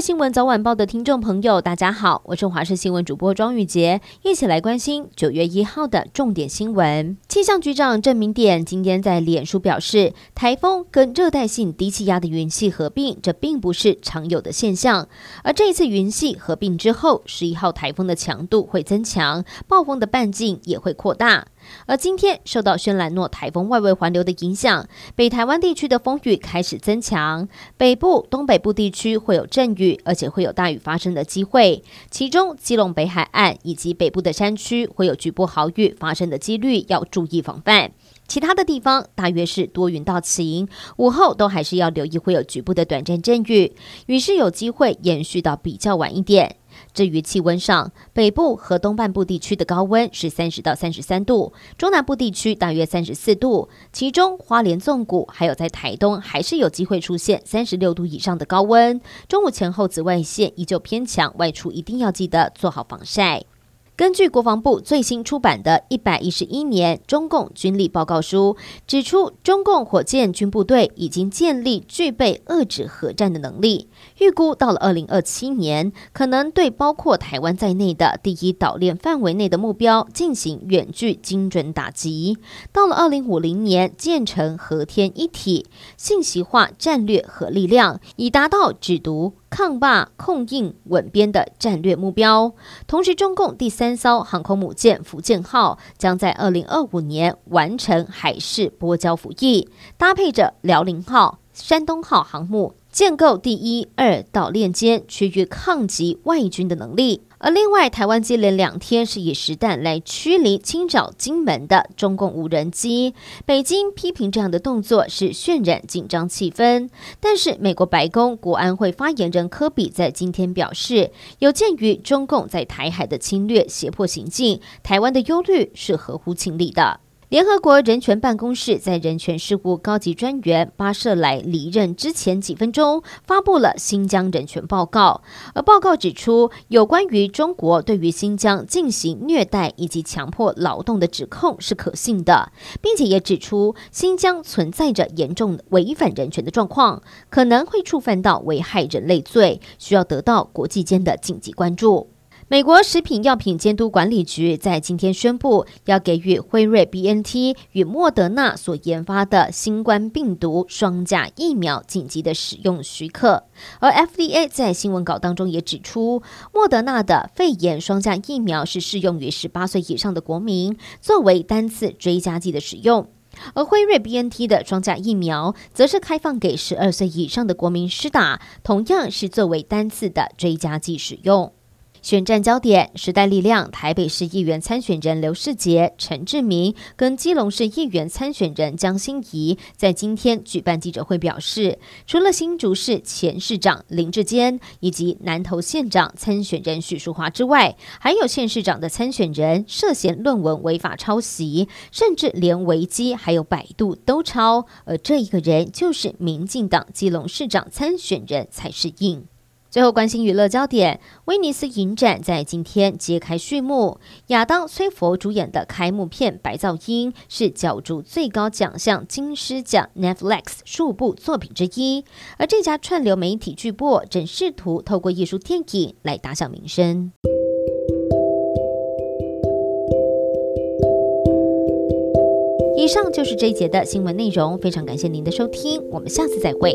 新闻早晚报的听众朋友，大家好，我是华视新闻主播庄玉杰，一起来关心九月一号的重点新闻。气象局长郑明典今天在脸书表示，台风跟热带性低气压的云系合并，这并不是常有的现象。而这一次云系合并之后，十一号台风的强度会增强，暴风的半径也会扩大。而今天受到轩岚诺台风外围环流的影响，北台湾地区的风雨开始增强，北部、东北部地区会有阵雨，而且会有大雨发生的机会。其中，基隆北海岸以及北部的山区会有局部豪雨发生的几率，要注意防范。其他的地方大约是多云到晴，午后都还是要留意会有局部的短暂阵雨，雨势有机会延续到比较晚一点。至于气温上，北部和东半部地区的高温是三十到三十三度，中南部地区大约三十四度，其中花莲纵谷还有在台东还是有机会出现三十六度以上的高温。中午前后紫外线依旧偏强，外出一定要记得做好防晒。根据国防部最新出版的《一百一十一年中共军力报告书》指出，中共火箭军部队已经建立具备遏制核战的能力。预估到了二零二七年，可能对包括台湾在内的第一岛链范围内的目标进行远距精准打击。到了二零五零年，建成和天一体信息化战略核力量，以达到止毒。抗霸、控印、稳边的战略目标。同时，中共第三艘航空母舰福建号将在二零二五年完成海事波交服役，搭配着辽宁号、山东号航母，建构第一、二岛链间区域抗击外军的能力。而另外，台湾接连两天是以实弹来驱离清剿金门的中共无人机，北京批评这样的动作是渲染紧张气氛。但是，美国白宫国安会发言人科比在今天表示，有鉴于中共在台海的侵略胁迫行径，台湾的忧虑是合乎情理的。联合国人权办公室在人权事务高级专员巴舍莱离任之前几分钟，发布了新疆人权报告。而报告指出，有关于中国对于新疆进行虐待以及强迫劳动的指控是可信的，并且也指出新疆存在着严重违反人权的状况，可能会触犯到危害人类罪，需要得到国际间的紧急关注。美国食品药品监督管理局在今天宣布，要给予辉瑞 BNT 与莫德纳所研发的新冠病毒双价疫苗紧急的使用许可。而 FDA 在新闻稿当中也指出，莫德纳的肺炎双价疫苗是适用于十八岁以上的国民，作为单次追加剂的使用；而辉瑞 BNT 的双价疫苗则是开放给十二岁以上的国民施打，同样是作为单次的追加剂使用。选战焦点：时代力量台北市议员参选人刘世杰、陈志明跟基隆市议员参选人江欣怡在今天举办记者会，表示，除了新竹市前市长林志坚以及南投县长参选人许淑华之外，还有县市长的参选人涉嫌论文违法抄袭，甚至连维基还有百度都抄，而这一个人就是民进党基隆市长参选人蔡适应。最后关心娱乐焦点，威尼斯影展在今天揭开序幕。亚当·崔佛主演的开幕片《白噪音》是角逐最高奖项金狮奖 Netflix 数部作品之一。而这家串流媒体巨擘正试图透过艺术电影来打响名声。以上就是这一节的新闻内容，非常感谢您的收听，我们下次再会。